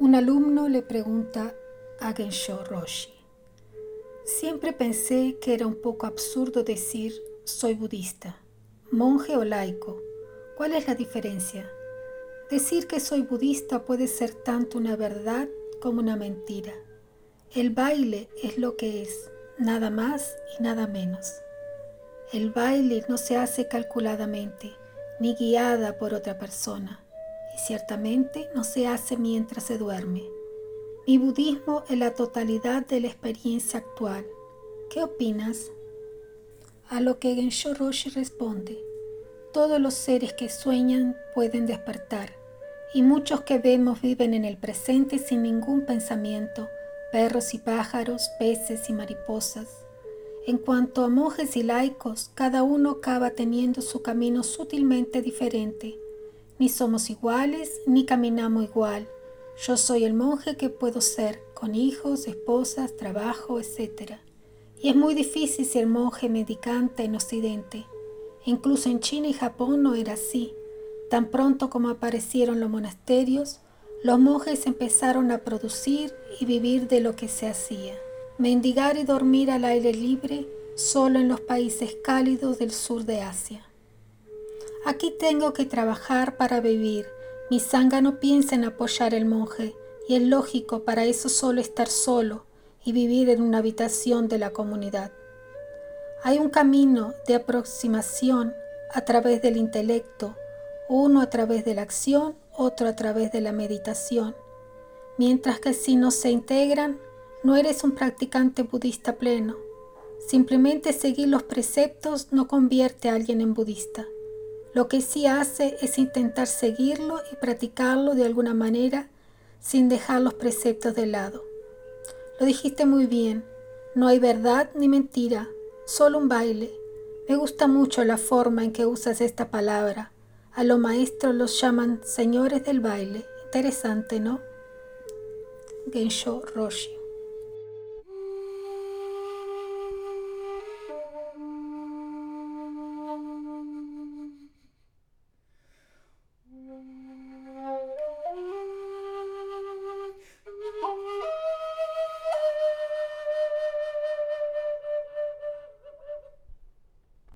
Un alumno le pregunta a Gensho Roshi, siempre pensé que era un poco absurdo decir soy budista, monje o laico. ¿Cuál es la diferencia? Decir que soy budista puede ser tanto una verdad como una mentira. El baile es lo que es, nada más y nada menos. El baile no se hace calculadamente, ni guiada por otra persona, y ciertamente no se hace mientras se duerme. Mi budismo es la totalidad de la experiencia actual. ¿Qué opinas? A lo que Gensho Roshi responde, todos los seres que sueñan pueden despertar, y muchos que vemos viven en el presente sin ningún pensamiento, perros y pájaros, peces y mariposas. En cuanto a monjes y laicos, cada uno acaba teniendo su camino sutilmente diferente. Ni somos iguales, ni caminamos igual. Yo soy el monje que puedo ser, con hijos, esposas, trabajo, etc. Y es muy difícil ser monje medicante en Occidente. Incluso en China y Japón no era así. Tan pronto como aparecieron los monasterios, los monjes empezaron a producir y vivir de lo que se hacía. Mendigar y dormir al aire libre solo en los países cálidos del sur de Asia. Aquí tengo que trabajar para vivir. Mi sanga no piensa en apoyar al monje, y es lógico para eso solo estar solo y vivir en una habitación de la comunidad. Hay un camino de aproximación a través del intelecto, uno a través de la acción otro a través de la meditación, mientras que si no se integran, no eres un practicante budista pleno. Simplemente seguir los preceptos no convierte a alguien en budista. Lo que sí hace es intentar seguirlo y practicarlo de alguna manera sin dejar los preceptos de lado. Lo dijiste muy bien, no hay verdad ni mentira, solo un baile. Me gusta mucho la forma en que usas esta palabra. A los maestros los llaman señores del baile. Interesante, ¿no? Gensho Roshi.